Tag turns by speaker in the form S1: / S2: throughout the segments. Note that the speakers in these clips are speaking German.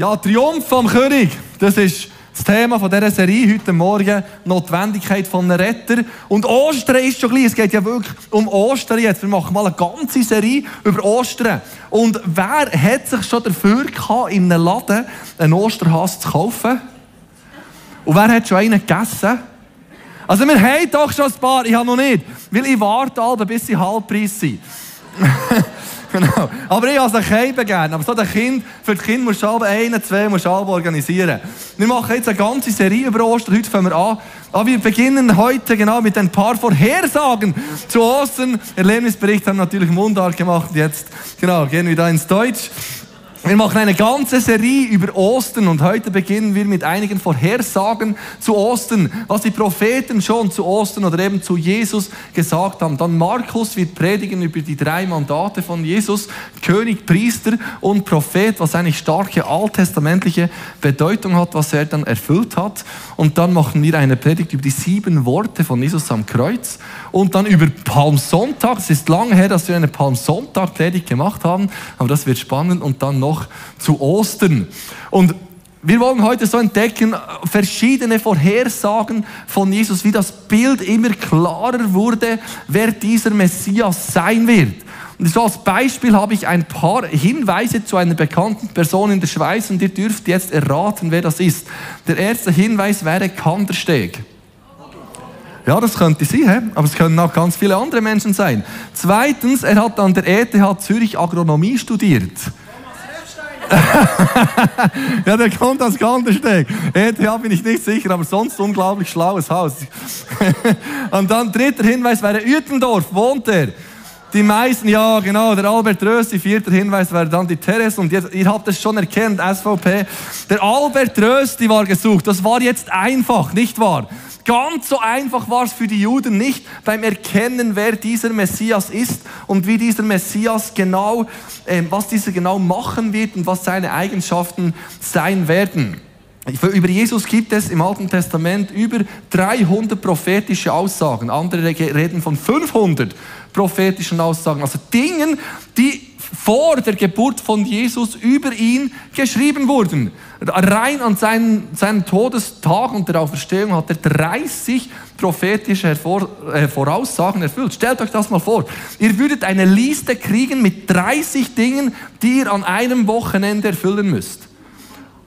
S1: Ja, Triumph vom König, das ist das Thema von dieser Serie heute Morgen, Notwendigkeit von einem Retter. Und Ostern ist schon gleich, es geht ja wirklich um Ostern jetzt. Wir machen mal eine ganze Serie über Ostern. Und wer hat sich schon dafür gehabt, in einem Laden einen Osterhass zu kaufen? Und wer hat schon einen gegessen? Also wir haben doch schon ein paar, ich habe noch nicht, weil ich warte alle, bis sie Halbpreis sind. genau. Aber ich habe es Heiben gerne. Aber so der kind, für die Kinder musst du alle einen, zwei musst du organisieren. Wir machen jetzt eine ganze Serie über Ostern. Heute fangen wir an. Aber wir beginnen heute genau mit ein paar Vorhersagen zu Ostern. Erlebnisbericht haben natürlich Mundart gemacht. Jetzt genau, gehen wir da ins Deutsch. Wir machen eine ganze Serie über Ostern und heute beginnen wir mit einigen Vorhersagen zu Ostern, was die Propheten schon zu Ostern oder eben zu Jesus gesagt haben. Dann Markus wird predigen über die drei Mandate von Jesus, König, Priester und Prophet, was eine starke alttestamentliche Bedeutung hat, was er dann erfüllt hat. Und dann machen wir eine Predigt über die sieben Worte von Jesus am Kreuz und dann über Palmsonntag. Es ist lange her, dass wir eine Palmsonntag-Predigt gemacht haben, aber das wird spannend und dann noch noch zu Ostern. Und wir wollen heute so entdecken, verschiedene Vorhersagen von Jesus, wie das Bild immer klarer wurde, wer dieser Messias sein wird. Und so als Beispiel habe ich ein paar Hinweise zu einer bekannten Person in der Schweiz und ihr dürft jetzt erraten, wer das ist. Der erste Hinweis wäre Kandersteg. Ja, das könnte sein, aber es können auch ganz viele andere Menschen sein. Zweitens, er hat an der ETH Zürich Agronomie studiert. ja, der kommt aus Kandersteg. ETH bin ich nicht sicher, aber sonst unglaublich schlaues Haus. Und dann dritter Hinweis wäre Uetendorf, wohnt er? Die meisten, ja genau, der Albert Rösti, vierter Hinweis wäre dann die Therese und jetzt, ihr habt es schon erkannt, SVP. Der Albert Rösti war gesucht, das war jetzt einfach, nicht wahr? Ganz so einfach war es für die Juden nicht beim Erkennen, wer dieser Messias ist und wie dieser Messias genau, äh, was dieser genau machen wird und was seine Eigenschaften sein werden. Über Jesus gibt es im Alten Testament über 300 prophetische Aussagen. Andere reden von 500 prophetischen Aussagen. Also Dingen, die vor der Geburt von Jesus über ihn geschrieben wurden. Rein an seinen, seinen Todestag und der Auferstehung hat er 30 prophetische Hervor, äh, Voraussagen erfüllt. Stellt euch das mal vor. Ihr würdet eine Liste kriegen mit 30 Dingen, die ihr an einem Wochenende erfüllen müsst.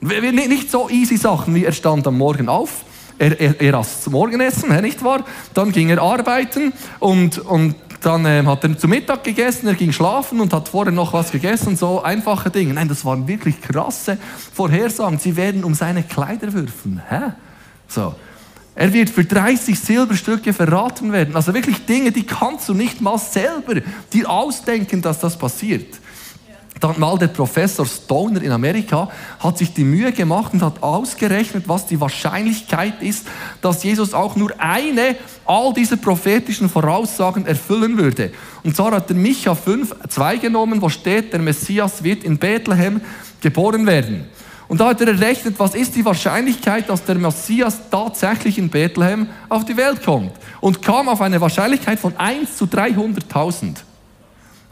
S1: Nicht so easy Sachen wie er stand am Morgen auf, er, er, er aß zum Morgenessen, nicht wahr? Dann ging er arbeiten und, und dann ähm, hat er zu Mittag gegessen, er ging schlafen und hat vorher noch was gegessen, so einfache Dinge. Nein, das waren wirklich krasse Vorhersagen. Sie werden um seine Kleider würfen. Hä? So. Er wird für 30 Silberstücke verraten werden. Also wirklich Dinge, die kannst du nicht mal selber dir ausdenken, dass das passiert. Dann mal der Professor Stoner in Amerika hat sich die Mühe gemacht und hat ausgerechnet, was die Wahrscheinlichkeit ist, dass Jesus auch nur eine all dieser prophetischen Voraussagen erfüllen würde. Und zwar hat er Micha 5, 2 genommen, wo steht, der Messias wird in Bethlehem geboren werden. Und da hat er errechnet, was ist die Wahrscheinlichkeit, dass der Messias tatsächlich in Bethlehem auf die Welt kommt. Und kam auf eine Wahrscheinlichkeit von 1 zu 300.000.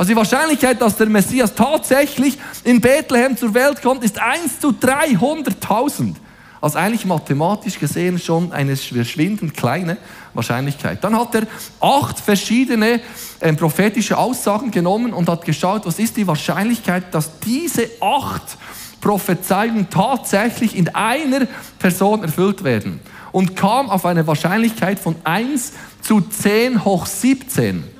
S1: Also die Wahrscheinlichkeit, dass der Messias tatsächlich in Bethlehem zur Welt kommt, ist 1 zu 300.000. Also eigentlich mathematisch gesehen schon eine verschwindend kleine Wahrscheinlichkeit. Dann hat er acht verschiedene äh, prophetische Aussagen genommen und hat geschaut, was ist die Wahrscheinlichkeit, dass diese acht Prophezeiungen tatsächlich in einer Person erfüllt werden. Und kam auf eine Wahrscheinlichkeit von 1 zu 10 hoch 17.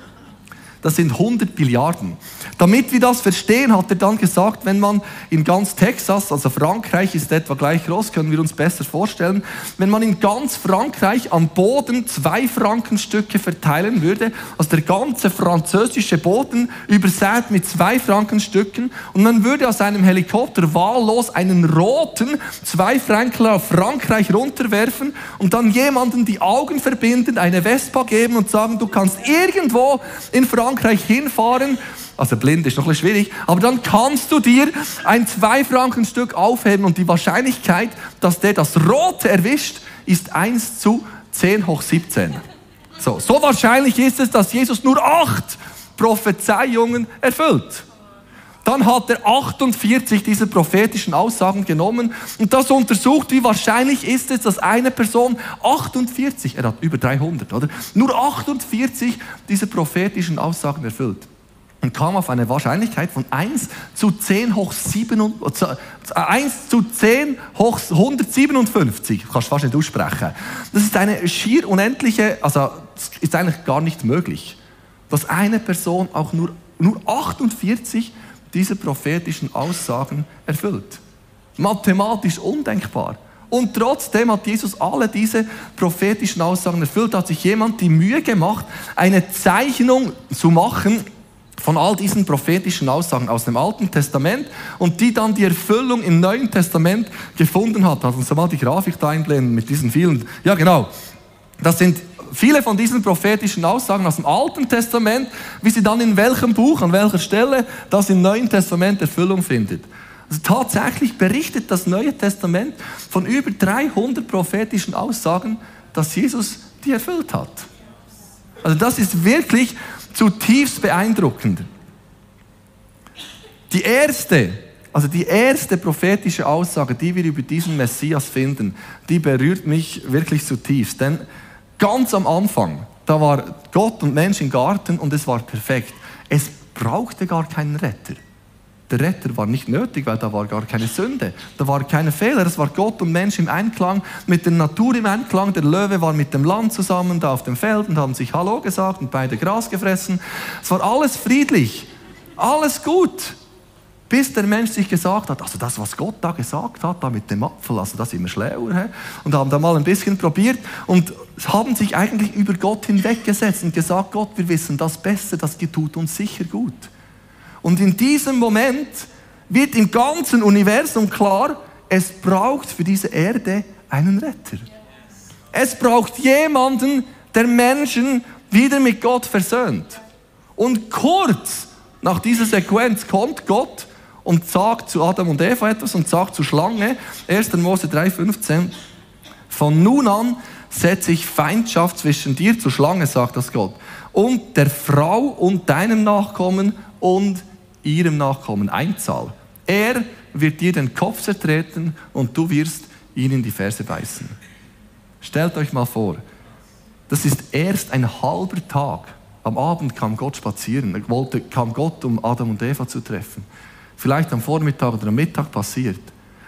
S1: Das sind 100 Milliarden. Damit wir das verstehen, hat er dann gesagt, wenn man in ganz Texas, also Frankreich ist etwa gleich groß, können wir uns besser vorstellen, wenn man in ganz Frankreich am Boden zwei Frankenstücke verteilen würde, also der ganze französische Boden übersät mit zwei Frankenstücken und man würde aus einem Helikopter wahllos einen roten zwei Frankler auf Frankreich runterwerfen und dann jemanden die Augen verbinden, eine Vespa geben und sagen, du kannst irgendwo in Frankreich hinfahren also blind ist noch ein schwierig. Aber dann kannst du dir ein Zwei-Franken-Stück aufheben und die Wahrscheinlichkeit, dass der das Rote erwischt, ist 1 zu 10 hoch 17. So, so wahrscheinlich ist es, dass Jesus nur acht Prophezeiungen erfüllt. Dann hat er 48 dieser prophetischen Aussagen genommen und das untersucht, wie wahrscheinlich ist es, dass eine Person 48, er hat über 300, oder? Nur 48 dieser prophetischen Aussagen erfüllt und kam auf eine Wahrscheinlichkeit von 1 zu 10 hoch 7, 1 zu 10 hoch 157. Kannst fast nicht aussprechen. Das ist eine schier unendliche, also ist eigentlich gar nicht möglich, dass eine Person auch nur, nur 48 dieser prophetischen Aussagen erfüllt. Mathematisch undenkbar. Und trotzdem hat Jesus alle diese prophetischen Aussagen erfüllt. Hat sich jemand die Mühe gemacht, eine Zeichnung zu machen, von all diesen prophetischen Aussagen aus dem Alten Testament und die dann die Erfüllung im Neuen Testament gefunden hat. Lass uns mal die Grafik da einblenden mit diesen vielen. Ja, genau. Das sind viele von diesen prophetischen Aussagen aus dem Alten Testament, wie sie dann in welchem Buch, an welcher Stelle das im Neuen Testament Erfüllung findet. Also tatsächlich berichtet das Neue Testament von über 300 prophetischen Aussagen, dass Jesus die erfüllt hat. Also das ist wirklich zutiefst beeindruckend. Die erste, also die erste prophetische Aussage, die wir über diesen Messias finden, die berührt mich wirklich zutiefst. Denn ganz am Anfang, da war Gott und Mensch im Garten und es war perfekt. Es brauchte gar keinen Retter. Der Retter war nicht nötig, weil da war gar keine Sünde. Da war keine Fehler. Es war Gott und Mensch im Einklang, mit der Natur im Einklang. Der Löwe war mit dem Land zusammen da auf dem Feld und haben sich Hallo gesagt und beide Gras gefressen. Es war alles friedlich, alles gut. Bis der Mensch sich gesagt hat, also das, was Gott da gesagt hat, da mit dem Apfel, also das immer schlauer. He? Und haben da mal ein bisschen probiert und haben sich eigentlich über Gott hinweggesetzt und gesagt, Gott, wir wissen das besser, das tut uns sicher gut. Und in diesem Moment wird im ganzen Universum klar, es braucht für diese Erde einen Retter. Es braucht jemanden, der Menschen wieder mit Gott versöhnt. Und kurz nach dieser Sequenz kommt Gott und sagt zu Adam und Eva etwas und sagt zur Schlange, 1. Mose 3,15, von nun an setze ich Feindschaft zwischen dir, zur Schlange, sagt das Gott, und der Frau und deinem Nachkommen und ihrem Nachkommen Einzahl. Er wird dir den Kopf zertreten und du wirst ihn in die Ferse beißen. Stellt euch mal vor, das ist erst ein halber Tag. Am Abend kam Gott spazieren, er wollte, kam Gott, um Adam und Eva zu treffen. Vielleicht am Vormittag oder am Mittag passiert.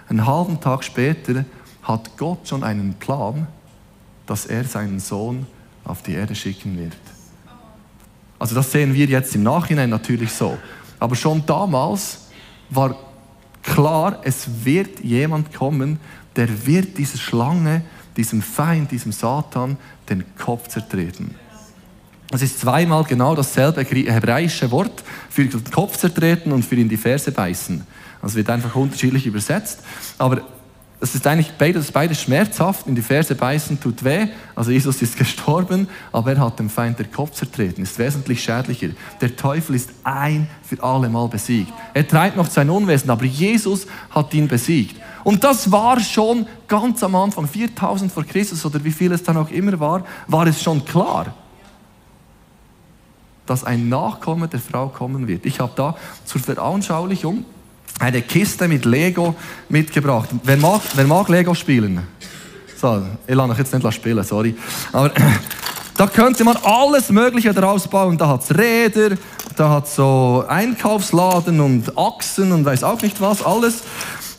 S1: Einen halben Tag später hat Gott schon einen Plan, dass er seinen Sohn auf die Erde schicken wird. Also das sehen wir jetzt im Nachhinein natürlich so. Aber schon damals war klar, es wird jemand kommen, der wird dieser Schlange, diesem Feind, diesem Satan den Kopf zertreten. Es ist zweimal genau dasselbe hebräische Wort für den Kopf zertreten und für in die Ferse beißen. Also wird einfach unterschiedlich übersetzt. Aber das ist eigentlich beides, beides schmerzhaft. In die Ferse beißen tut weh. Also Jesus ist gestorben, aber er hat dem Feind den Kopf zertreten. Ist wesentlich schädlicher. Der Teufel ist ein für alle Mal besiegt. Er treibt noch sein Unwesen, aber Jesus hat ihn besiegt. Und das war schon ganz am Anfang, 4000 vor Christus oder wie viel es dann auch immer war, war es schon klar, dass ein Nachkomme der Frau kommen wird. Ich habe da zur Veranschaulichung eine Kiste mit Lego mitgebracht. Wer mag, wer mag Lego spielen? So, ich lasse euch jetzt nicht spielen, sorry. Aber da könnte man alles Mögliche daraus bauen. Da hat es Räder, da hat so Einkaufsladen und Achsen und weiß auch nicht was, alles.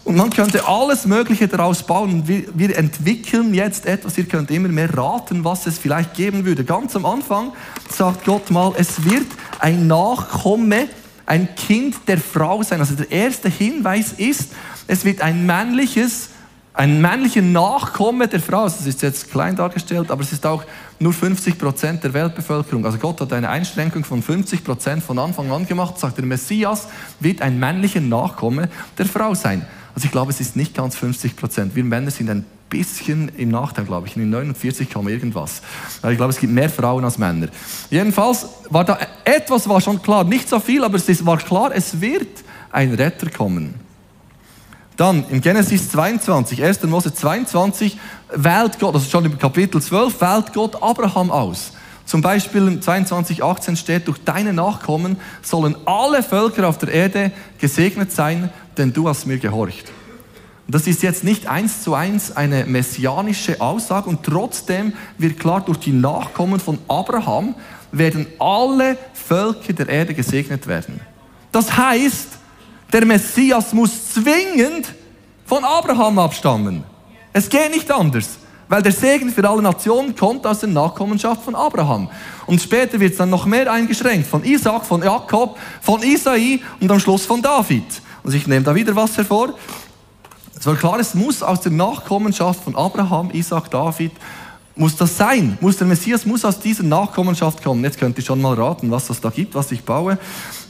S1: Und man könnte alles Mögliche daraus bauen. Wir, wir, entwickeln jetzt etwas, ihr könnt immer mehr raten, was es vielleicht geben würde. Ganz am Anfang sagt Gott mal, es wird ein Nachkomme ein Kind der Frau sein. Also der erste Hinweis ist, es wird ein männliches, ein männlicher Nachkomme der Frau. Also das ist jetzt klein dargestellt, aber es ist auch nur 50 Prozent der Weltbevölkerung. Also Gott hat eine Einschränkung von 50 Prozent von Anfang an gemacht. Sagt der Messias wird ein männlicher Nachkomme der Frau sein. Also ich glaube, es ist nicht ganz 50 Prozent. Wir Männer sind ein bisschen im Nachteil, glaube ich. In 49 kam irgendwas. Ich glaube, es gibt mehr Frauen als Männer. Jedenfalls war da etwas war schon klar. Nicht so viel, aber es war klar, es wird ein Retter kommen. Dann im Genesis 22, 1. Mose 22, wählt Gott, also schon im Kapitel 12, wählt Gott Abraham aus. Zum Beispiel in 22,18 steht, durch deine Nachkommen sollen alle Völker auf der Erde gesegnet sein, denn du hast mir gehorcht. Und das ist jetzt nicht eins zu eins eine messianische Aussage und trotzdem wird klar, durch die Nachkommen von Abraham werden alle Völker der Erde gesegnet werden. Das heißt, der Messias muss zwingend von Abraham abstammen. Es geht nicht anders. Weil der Segen für alle Nationen kommt aus der Nachkommenschaft von Abraham. Und später wird es dann noch mehr eingeschränkt. Von Isaac, von Jakob, von Isai und am Schluss von David. Also ich nehme da wieder was hervor. Es war klar, es muss aus der Nachkommenschaft von Abraham, Isaac, David, muss das sein. Muss der Messias muss aus dieser Nachkommenschaft kommen. Jetzt könnt ihr schon mal raten, was das da gibt, was ich baue.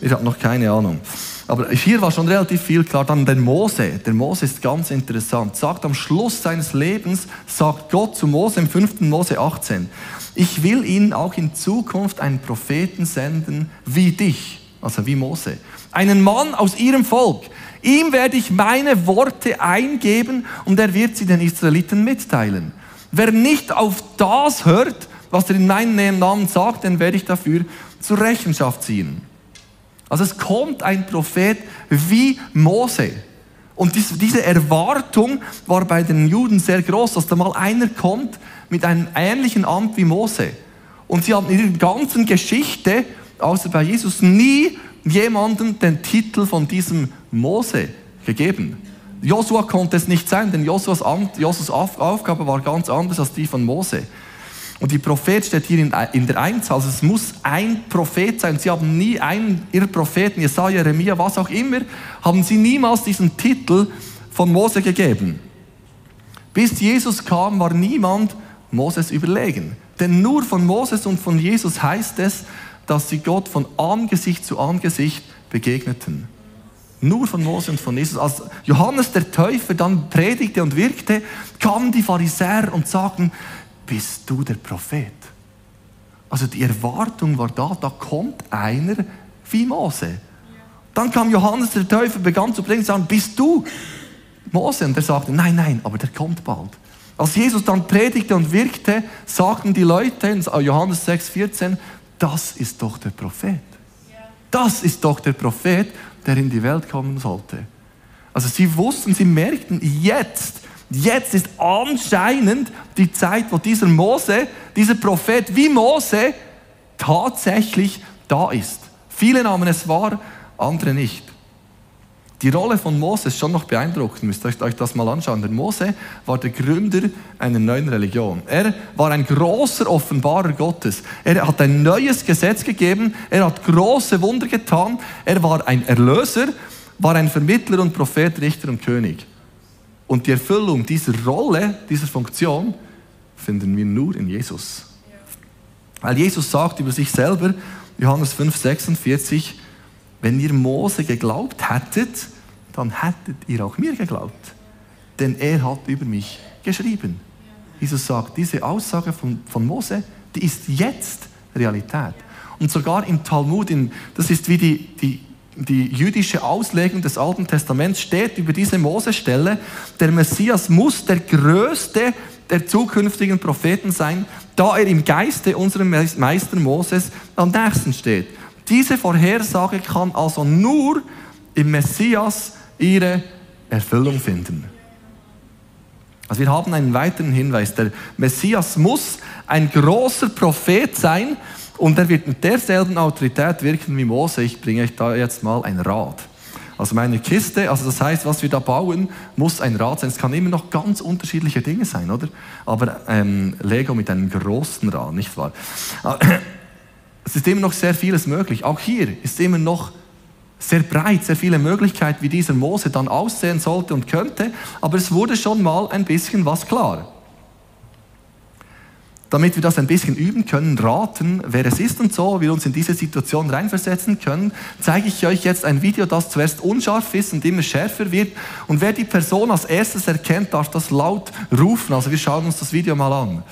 S1: Ich habe noch keine Ahnung. Aber hier war schon relativ viel klar. Dann der Mose. Der Mose ist ganz interessant. Sagt am Schluss seines Lebens, sagt Gott zu Mose im 5. Mose 18, ich will ihnen auch in Zukunft einen Propheten senden wie dich, also wie Mose. Einen Mann aus ihrem Volk. Ihm werde ich meine Worte eingeben und er wird sie den Israeliten mitteilen. Wer nicht auf das hört, was er in meinem Namen sagt, den werde ich dafür zur Rechenschaft ziehen. Also es kommt ein Prophet wie Mose. Und diese Erwartung war bei den Juden sehr groß, dass da mal einer kommt mit einem ähnlichen Amt wie Mose. Und sie haben in ihrer ganzen Geschichte, außer bei Jesus, nie jemandem den Titel von diesem Mose gegeben. Josua konnte es nicht sein, denn Josuas Amt, Josuas Aufgabe war ganz anders als die von Mose. Und die Prophet steht hier in, der Einzahl. Also es muss ein Prophet sein. Sie haben nie einen ihrer Propheten, Jesaja, Jeremia, was auch immer, haben sie niemals diesen Titel von Mose gegeben. Bis Jesus kam, war niemand Moses überlegen. Denn nur von Moses und von Jesus heißt es, dass sie Gott von Angesicht zu Angesicht begegneten. Nur von Mose und von Jesus. Als Johannes der Täufer dann predigte und wirkte, kamen die Pharisäer und sagten, bist du der Prophet? Also die Erwartung war da, da kommt einer wie Mose. Dann kam Johannes der Täufer, begann zu predigen und sagen, bist du Mose? Und er sagte, nein, nein, aber der kommt bald. Als Jesus dann predigte und wirkte, sagten die Leute in Johannes 6,14, das ist doch der Prophet. Das ist doch der Prophet, der in die Welt kommen sollte. Also sie wussten, sie merkten, jetzt Jetzt ist anscheinend die Zeit, wo dieser Mose, dieser Prophet wie Mose tatsächlich da ist. Viele nahmen es wahr, andere nicht. Die Rolle von Mose ist schon noch beeindruckend, müsst ihr euch das mal anschauen. Der Mose war der Gründer einer neuen Religion. Er war ein großer Offenbarer Gottes. Er hat ein neues Gesetz gegeben, er hat große Wunder getan, er war ein Erlöser, war ein Vermittler und Prophet, Richter und König. Und die Erfüllung dieser Rolle, dieser Funktion, finden wir nur in Jesus. Weil Jesus sagt über sich selber, Johannes 5, 46, wenn ihr Mose geglaubt hättet, dann hättet ihr auch mir geglaubt. Denn er hat über mich geschrieben. Jesus sagt, diese Aussage von, von Mose, die ist jetzt Realität. Und sogar im Talmud, in, das ist wie die, die die jüdische Auslegung des Alten Testaments steht über diese Mose-Stelle, der Messias muss der größte der zukünftigen Propheten sein, da er im Geiste unserem Meister Moses am nächsten steht. Diese Vorhersage kann also nur im Messias ihre Erfüllung finden. Also wir haben einen weiteren Hinweis. Der Messias muss ein großer Prophet sein, und er wird mit derselben Autorität wirken wie Mose. Ich bringe euch da jetzt mal ein Rad. Also meine Kiste, also das heißt, was wir da bauen, muss ein Rad sein. Es kann immer noch ganz unterschiedliche Dinge sein, oder? Aber ähm, Lego mit einem großen Rad, nicht wahr? Es ist immer noch sehr vieles möglich. Auch hier ist immer noch sehr breit, sehr viele Möglichkeiten, wie dieser Mose dann aussehen sollte und könnte. Aber es wurde schon mal ein bisschen was klar damit wir das ein bisschen üben können, raten, wer es ist und so, wir uns in diese Situation reinversetzen können, zeige ich euch jetzt ein Video, das zuerst unscharf ist und immer schärfer wird. Und wer die Person als erstes erkennt, darf das laut rufen. Also wir schauen uns das Video mal an.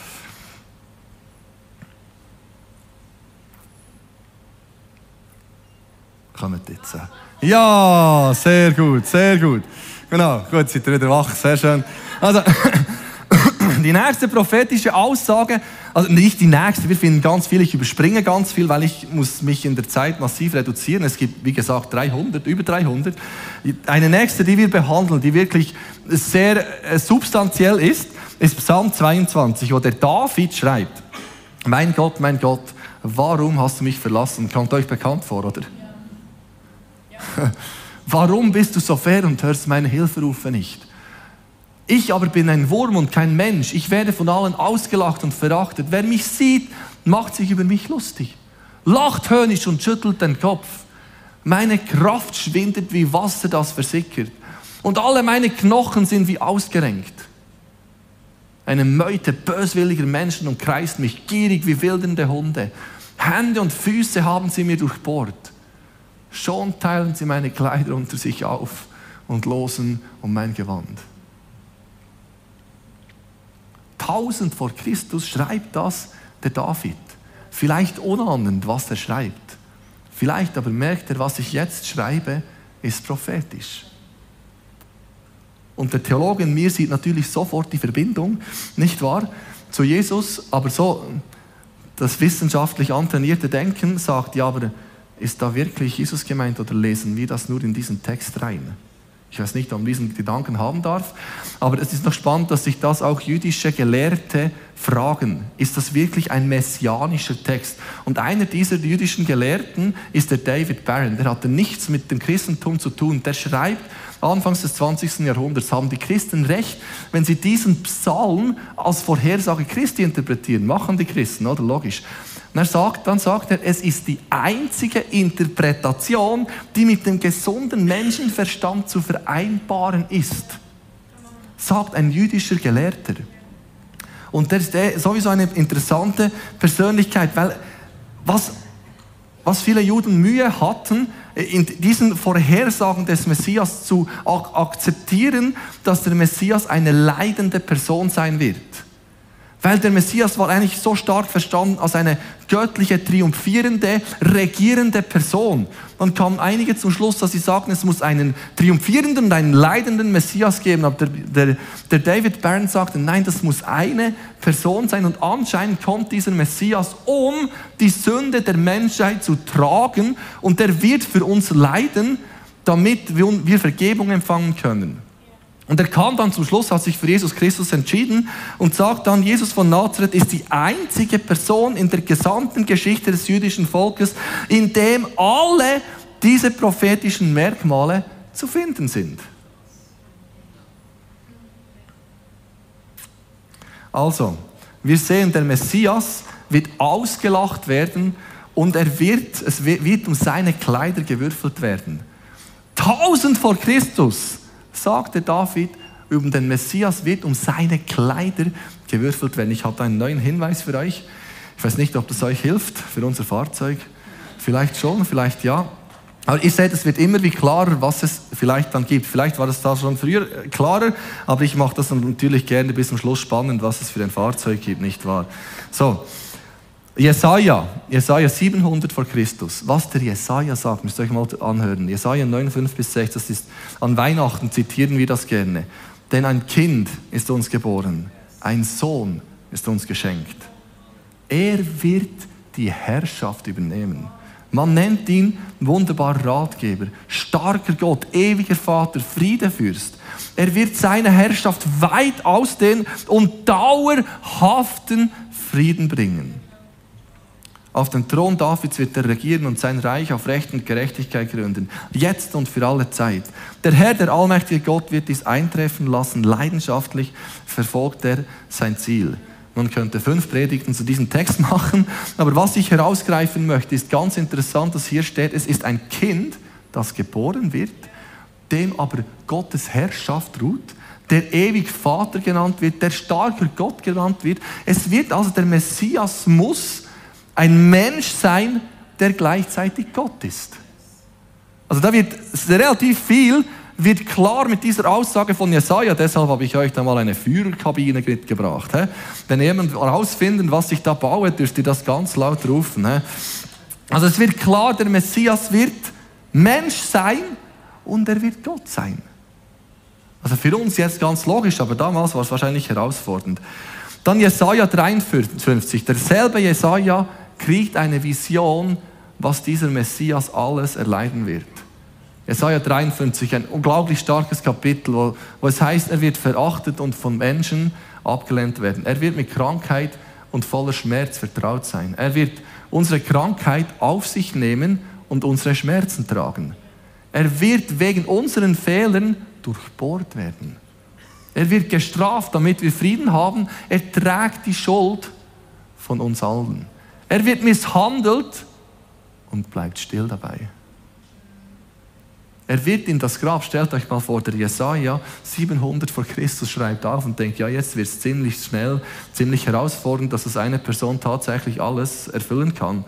S1: Kommt jetzt. Ja, sehr gut, sehr gut. Genau, gut, seid ihr wieder wach, sehr schön. Also, Die nächste prophetische Aussage, also nicht die nächste, wir finden ganz viel, ich überspringe ganz viel, weil ich muss mich in der Zeit massiv reduzieren. Es gibt, wie gesagt, 300, über 300. Eine nächste, die wir behandeln, die wirklich sehr äh, substanziell ist, ist Psalm 22, wo der David schreibt, mein Gott, mein Gott, warum hast du mich verlassen? Kommt euch bekannt vor, oder? Warum bist du so fair und hörst meine Hilferufe nicht? Ich aber bin ein Wurm und kein Mensch. Ich werde von allen ausgelacht und verachtet. Wer mich sieht, macht sich über mich lustig. Lacht höhnisch und schüttelt den Kopf. Meine Kraft schwindet wie Wasser, das versickert. Und alle meine Knochen sind wie ausgerenkt. Eine Meute böswilliger Menschen umkreist mich, gierig wie wildernde Hunde. Hände und Füße haben sie mir durchbohrt. Schon teilen sie meine Kleider unter sich auf und losen um mein Gewand. 1000 vor Christus schreibt das der David. Vielleicht unahnend, was er schreibt. Vielleicht aber merkt er, was ich jetzt schreibe, ist prophetisch. Und der Theologe in mir sieht natürlich sofort die Verbindung, nicht wahr, zu Jesus, aber so das wissenschaftlich antrainierte Denken sagt, ja, aber ist da wirklich Jesus gemeint oder lesen wir das nur in diesen Text rein? Ich weiß nicht, ob man diesen Gedanken haben darf, aber es ist noch spannend, dass sich das auch jüdische Gelehrte fragen. Ist das wirklich ein messianischer Text? Und einer dieser jüdischen Gelehrten ist der David Barron. Der hatte nichts mit dem Christentum zu tun. Der schreibt, Anfangs des 20. Jahrhunderts haben die Christen recht, wenn sie diesen Psalm als Vorhersage Christi interpretieren. Machen die Christen, oder? Logisch. Und sagt, dann sagt er, es ist die einzige Interpretation, die mit dem gesunden Menschenverstand zu vereinbaren ist. Sagt ein jüdischer Gelehrter. Und der ist sowieso eine interessante Persönlichkeit, weil was, was viele Juden Mühe hatten, in diesen Vorhersagen des Messias zu akzeptieren, dass der Messias eine leidende Person sein wird. Weil der Messias war eigentlich so stark verstanden als eine göttliche, triumphierende, regierende Person. Dann kamen einige zum Schluss, dass sie sagten, es muss einen triumphierenden und einen leidenden Messias geben. Aber der, der, der David Byrne sagte, nein, das muss eine Person sein. Und anscheinend kommt dieser Messias, um die Sünde der Menschheit zu tragen. Und der wird für uns leiden, damit wir Vergebung empfangen können. Und er kam dann zum Schluss, hat sich für Jesus Christus entschieden und sagt dann, Jesus von Nazareth ist die einzige Person in der gesamten Geschichte des jüdischen Volkes, in dem alle diese prophetischen Merkmale zu finden sind. Also, wir sehen, der Messias wird ausgelacht werden und er wird, es wird um seine Kleider gewürfelt werden. Tausend vor Christus sagte David, über den Messias wird um seine Kleider gewürfelt werden. Ich habe einen neuen Hinweis für euch. Ich weiß nicht, ob das euch hilft für unser Fahrzeug. Vielleicht schon, vielleicht ja. Aber ihr seht, es wird immer wie klarer, was es vielleicht dann gibt. Vielleicht war das da schon früher klarer, aber ich mache das natürlich gerne bis zum Schluss spannend, was es für ein Fahrzeug gibt, nicht wahr? So, Jesaja, Jesaja 700 vor Christus. Was der Jesaja sagt, müsst ihr euch mal anhören. Jesaja 9, 5 bis 6, das ist, an Weihnachten zitieren wir das gerne. Denn ein Kind ist uns geboren, ein Sohn ist uns geschenkt. Er wird die Herrschaft übernehmen. Man nennt ihn wunderbarer Ratgeber, starker Gott, ewiger Vater, Friedefürst. Er wird seine Herrschaft weit ausdehnen und dauerhaften Frieden bringen. Auf dem Thron Davids wird er regieren und sein Reich auf Recht und Gerechtigkeit gründen, jetzt und für alle Zeit. Der Herr, der allmächtige Gott, wird dies eintreffen lassen. Leidenschaftlich verfolgt er sein Ziel. Man könnte fünf Predigten zu diesem Text machen, aber was ich herausgreifen möchte, ist ganz interessant, dass hier steht, es ist ein Kind, das geboren wird, dem aber Gottes Herrschaft ruht, der ewig Vater genannt wird, der starker Gott genannt wird. Es wird also der Messias muss ein Mensch sein, der gleichzeitig Gott ist. Also da wird relativ viel wird klar mit dieser Aussage von Jesaja. Deshalb habe ich euch da mal eine Führerkabine mitgebracht. Wenn jemand herausfinden, was ich da baue, dürft ihr das ganz laut rufen. Also es wird klar, der Messias wird Mensch sein und er wird Gott sein. Also für uns jetzt ganz logisch, aber damals war es wahrscheinlich herausfordernd. Dann Jesaja 53. Derselbe Jesaja kriegt eine Vision, was dieser Messias alles erleiden wird. Jesaja 53, ein unglaublich starkes Kapitel, wo, wo es heißt, er wird verachtet und von Menschen abgelehnt werden. Er wird mit Krankheit und voller Schmerz vertraut sein. Er wird unsere Krankheit auf sich nehmen und unsere Schmerzen tragen. Er wird wegen unseren Fehlern durchbohrt werden. Er wird gestraft, damit wir Frieden haben. Er trägt die Schuld von uns allen. Er wird misshandelt und bleibt still dabei. Er wird in das Grab, stellt euch mal vor, der Jesaja 700 vor Christus schreibt auf und denkt, ja, jetzt wird es ziemlich schnell, ziemlich herausfordernd, dass es eine Person tatsächlich alles erfüllen kann.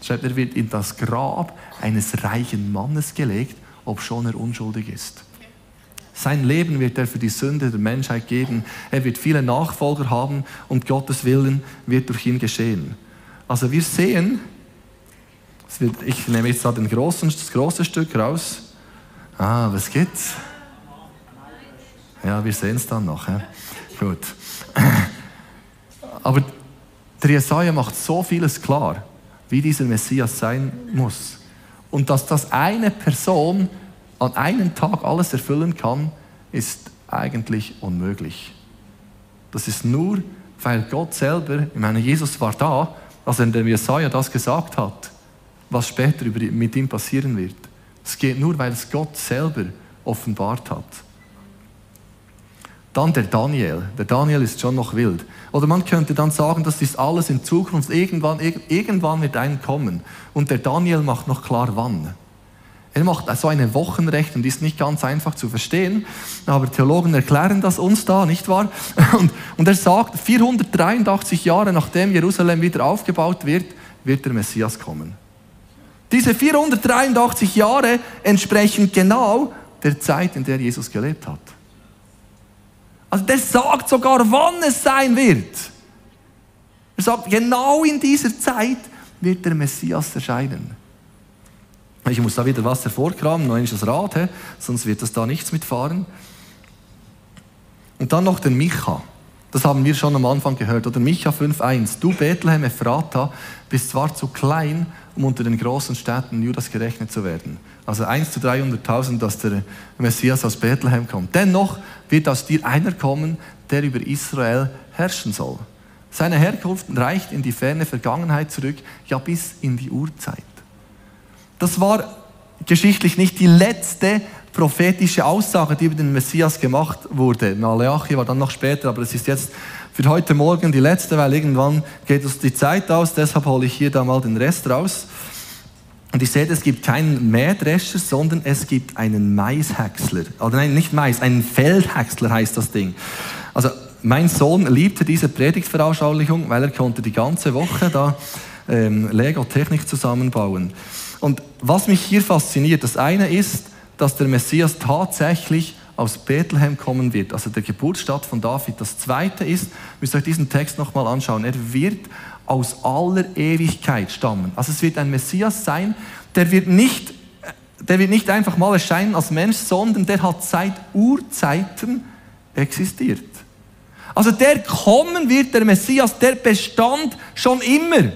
S1: Schreibt, er wird in das Grab eines reichen Mannes gelegt, obschon er unschuldig ist. Sein Leben wird er für die Sünde der Menschheit geben. Er wird viele Nachfolger haben und Gottes Willen wird durch ihn geschehen. Also wir sehen, ich nehme jetzt da den großen, das große Stück raus, Ah, was gibt's? Ja, wir sehen es dann noch. Ja. Gut. Aber der Jesaja macht so vieles klar, wie dieser Messias sein muss. Und dass das eine Person an einem Tag alles erfüllen kann, ist eigentlich unmöglich. Das ist nur, weil Gott selber, ich meine, Jesus war da, als er dem Jesaja das gesagt hat, was später mit ihm passieren wird. Es geht nur, weil es Gott selber offenbart hat. Dann der Daniel. Der Daniel ist schon noch wild. Oder man könnte dann sagen, das ist alles in Zukunft. Irgendwann, irgendwann wird ein kommen. Und der Daniel macht noch klar, wann. Er macht so eine Wochenrechnung, die ist nicht ganz einfach zu verstehen, aber Theologen erklären das uns da, nicht wahr? Und, und er sagt, 483 Jahre nachdem Jerusalem wieder aufgebaut wird, wird der Messias kommen. Diese 483 Jahre entsprechen genau der Zeit, in der Jesus gelebt hat. Also der sagt sogar, wann es sein wird. Er sagt, genau in dieser Zeit wird der Messias erscheinen. Ich muss da wieder was hervorkramen, noch das Rad, he? sonst wird das da nichts mitfahren. Und dann noch den Micha. Das haben wir schon am Anfang gehört. Oder Micha 5,1. Du Bethlehem Ephrata bist zwar zu klein, um unter den großen Städten Judas gerechnet zu werden. Also 1 zu 300.000, dass der Messias aus Bethlehem kommt. Dennoch wird aus dir einer kommen, der über Israel herrschen soll. Seine Herkunft reicht in die ferne Vergangenheit zurück, ja bis in die Urzeit. Das war geschichtlich nicht die letzte prophetische Aussage, die über den Messias gemacht wurde. Malachi war dann noch später, aber es ist jetzt für heute Morgen die letzte, weil irgendwann geht uns die Zeit aus. Deshalb hole ich hier da mal den Rest raus. Und ich sehe, es gibt keinen Mähdrescher, sondern es gibt einen Maishäcksler. Oder nein, nicht Mais, einen Feldhäcksler heißt das Ding. Also mein Sohn liebte diese Predigtveranschaulichung, weil er konnte die ganze Woche da ähm, Lego-Technik zusammenbauen. Und was mich hier fasziniert, das eine ist, dass der Messias tatsächlich aus Bethlehem kommen wird, also der Geburtsstadt von David. Das zweite ist, müsst ihr euch diesen Text nochmal anschauen, er wird aus aller Ewigkeit stammen. Also es wird ein Messias sein, der wird nicht, der wird nicht einfach mal erscheinen als Mensch, sondern der hat seit Urzeiten existiert. Also der kommen wird, der Messias, der bestand schon immer.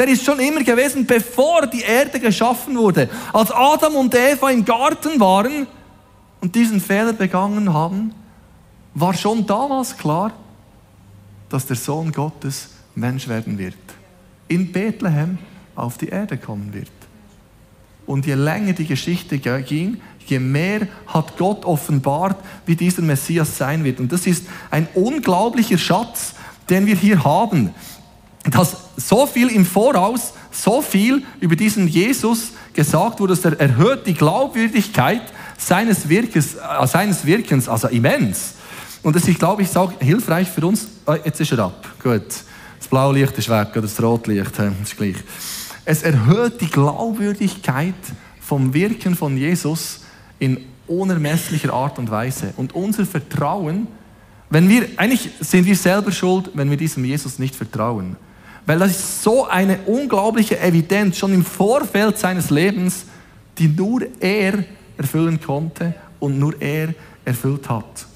S1: Der ist schon immer gewesen, bevor die Erde geschaffen wurde. Als Adam und Eva im Garten waren, und diesen Fehler begangen haben, war schon damals klar, dass der Sohn Gottes Mensch werden wird. In Bethlehem auf die Erde kommen wird. Und je länger die Geschichte ging, je mehr hat Gott offenbart, wie dieser Messias sein wird. Und das ist ein unglaublicher Schatz, den wir hier haben. Dass so viel im Voraus, so viel über diesen Jesus gesagt wurde, dass er erhöht die Glaubwürdigkeit seines Wirkens, äh, seines Wirkens also immens. Und das ist, glaube ich, auch hilfreich für uns. Oh, jetzt ist er ab. Gut. Das blaue Licht ist weg oder das Rotlicht, das ist gleich. Es erhöht die Glaubwürdigkeit vom Wirken von Jesus in unermesslicher Art und Weise. Und unser Vertrauen, wenn wir, eigentlich sind wir selber schuld, wenn wir diesem Jesus nicht vertrauen. Weil das ist so eine unglaubliche Evidenz schon im Vorfeld seines Lebens, die nur er erfüllen konnte und nur er erfüllt hat.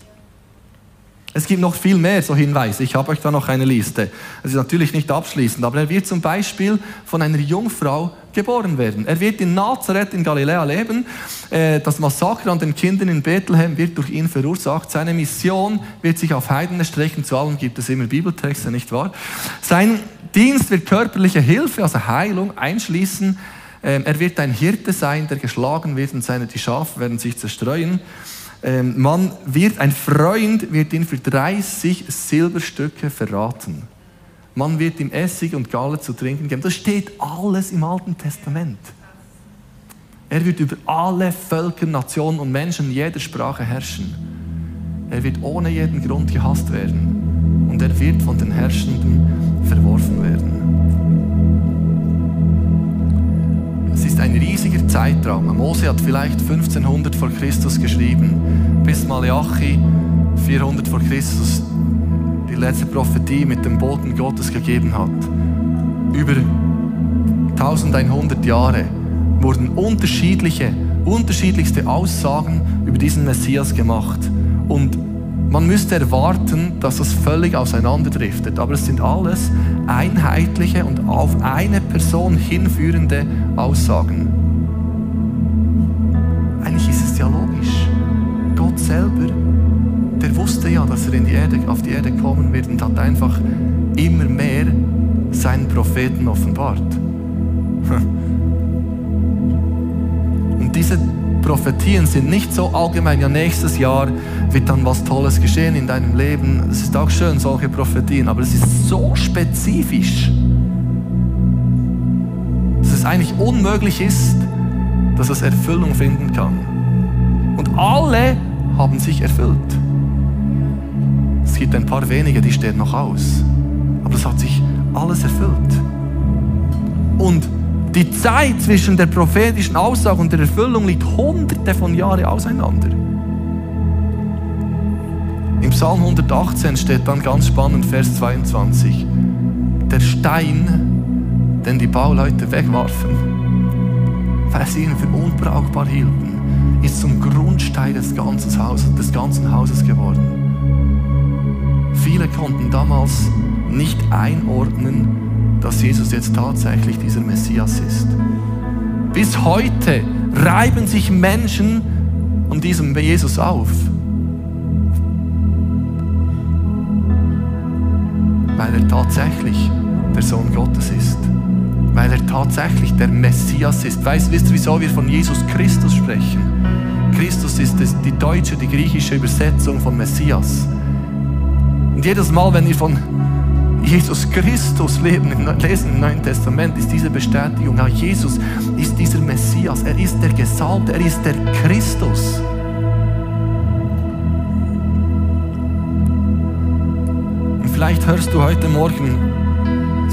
S1: Es gibt noch viel mehr so Hinweise. Ich habe euch da noch eine Liste. Es ist natürlich nicht abschließend, aber er wird zum Beispiel von einer Jungfrau geboren werden. Er wird in Nazareth in Galiläa leben. Äh, das Massaker an den Kindern in Bethlehem wird durch ihn verursacht. Seine Mission wird sich auf Heiden erstrecken. Zu allem gibt es immer Bibeltexte, nicht wahr? Sein Dienst wird körperliche Hilfe, also Heilung, einschließen. Ähm, er wird ein Hirte sein, der geschlagen wird und seine, die Schafe werden sich zerstreuen. Ähm, man wird, ein Freund wird ihn für 30 Silberstücke verraten. Man wird ihm Essig und Galle zu trinken geben. Das steht alles im Alten Testament. Er wird über alle Völker, Nationen und Menschen jeder Sprache herrschen. Er wird ohne jeden Grund gehasst werden und er wird von den Herrschenden verworfen werden. Zeitraum. Mose hat vielleicht 1500 vor Christus geschrieben, bis Malachi 400 vor Christus die letzte Prophetie mit dem Boten Gottes gegeben hat. Über 1100 Jahre wurden unterschiedliche, unterschiedlichste Aussagen über diesen Messias gemacht. Und man müsste erwarten, dass das völlig auseinanderdriftet, aber es sind alles einheitliche und auf eine Person hinführende Aussagen. Selber, der wusste ja, dass er in die Erde, auf die Erde kommen wird und hat einfach immer mehr seinen Propheten offenbart. Und diese Prophetien sind nicht so allgemein, ja nächstes Jahr wird dann was Tolles geschehen in deinem Leben. Es ist auch schön, solche Prophetien, aber es ist so spezifisch, dass es eigentlich unmöglich ist, dass es Erfüllung finden kann. Und alle haben sich erfüllt. Es gibt ein paar wenige, die stehen noch aus. Aber es hat sich alles erfüllt. Und die Zeit zwischen der prophetischen Aussage und der Erfüllung liegt hunderte von Jahren auseinander. Im Psalm 118 steht dann ganz spannend, Vers 22, der Stein, den die Bauleute wegwarfen, weil sie ihn für unbrauchbar hielten, ist zum Grundstein des ganzen Hauses, des ganzen Hauses geworden. Viele konnten damals nicht einordnen, dass Jesus jetzt tatsächlich dieser Messias ist. Bis heute reiben sich Menschen um diesem Jesus auf. Weil er tatsächlich der Sohn Gottes ist. Weil er tatsächlich der Messias ist. Weißt, wisst ihr, wieso wir von Jesus Christus sprechen? Christus ist die deutsche, die griechische Übersetzung von Messias. Und jedes Mal, wenn wir von Jesus Christus leben, lesen im Neuen Testament, ist diese Bestätigung, ja, Jesus ist dieser Messias, er ist der Gesalbte, er ist der Christus. Und vielleicht hörst du heute Morgen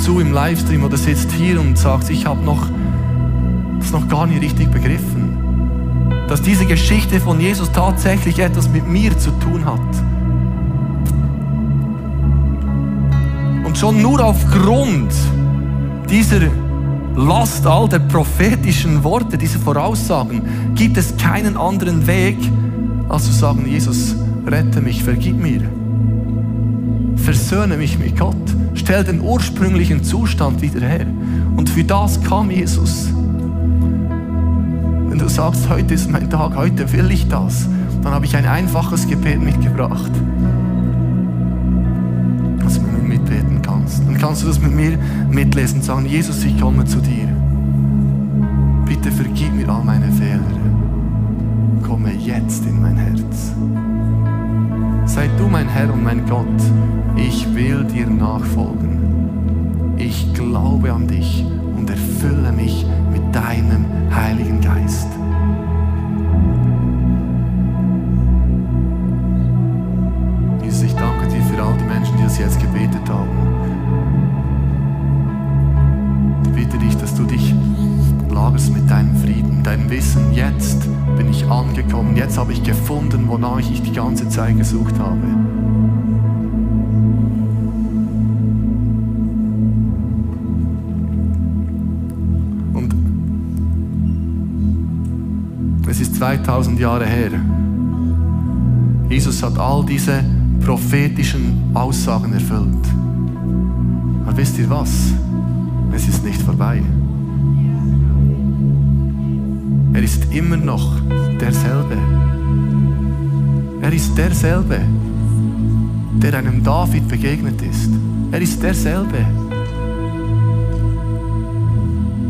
S1: zu im Livestream oder sitzt hier und sagst, ich habe noch, das noch gar nicht richtig begriffen, dass diese Geschichte von Jesus tatsächlich etwas mit mir zu tun hat. Und schon nur aufgrund dieser Last all der prophetischen Worte, dieser Voraussagen, gibt es keinen anderen Weg, als zu sagen, Jesus, rette mich, vergib mir. Versöhne mich mit Gott. Stell den ursprünglichen Zustand wieder her. Und für das kam Jesus. Wenn du sagst, heute ist mein Tag, heute will ich das, dann habe ich ein einfaches Gebet mitgebracht. kannst, dann kannst du das mit mir mitlesen und sagen, Jesus, ich komme zu dir. Bitte vergib mir all meine Fehler. Komme jetzt in mein Herz. Sei du mein Herr und mein Gott. Ich will dir nachfolgen. Ich glaube an dich und erfülle mich mit deinem Heiligen Geist. Jesus, ich danke dir für all die Menschen, die das jetzt gebetet haben. du dich lagerst mit deinem Frieden, deinem Wissen, jetzt bin ich angekommen, jetzt habe ich gefunden, wonach ich die ganze Zeit gesucht habe. 2000 Jahre her. Jesus hat all diese prophetischen Aussagen erfüllt. Aber wisst ihr was? Es ist nicht vorbei. Er ist immer noch derselbe. Er ist derselbe, der einem David begegnet ist. Er ist derselbe,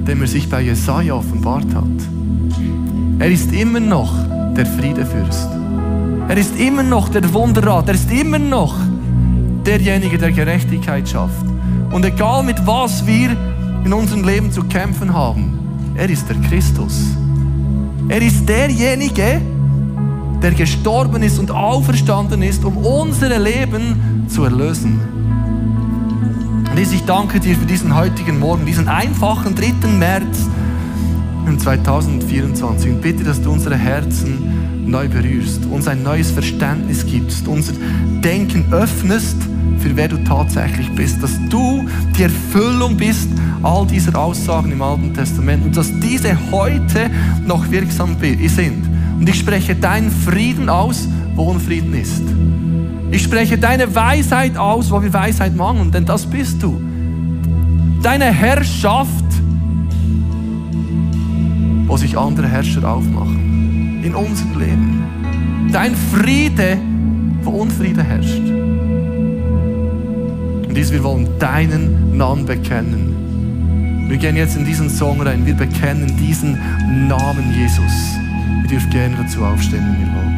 S1: dem er sich bei Jesaja offenbart hat. Er ist immer noch der Friedefürst. Er ist immer noch der Wunderrat. Er ist immer noch derjenige, der Gerechtigkeit schafft. Und egal mit was wir in unserem Leben zu kämpfen haben, er ist der Christus. Er ist derjenige, der gestorben ist und auferstanden ist, um unsere Leben zu erlösen. Und ich danke dir für diesen heutigen Morgen, diesen einfachen 3. März im 2024 und bitte, dass du unsere Herzen neu berührst, uns ein neues Verständnis gibst, unser Denken öffnest für wer du tatsächlich bist, dass du die Erfüllung bist all dieser Aussagen im Alten Testament und dass diese heute noch wirksam sind. Und ich spreche deinen Frieden aus, wo Unfrieden ist. Ich spreche deine Weisheit aus, wo wir Weisheit mangeln, denn das bist du. Deine Herrschaft, wo sich andere Herrscher aufmachen in unserem Leben. Dein Friede, wo Unfriede herrscht. Und dies, wir wollen deinen Namen bekennen. Wir gehen jetzt in diesen Song rein. Wir bekennen diesen Namen Jesus. Ihr dürft gerne dazu aufstehen, wenn ihr wollt.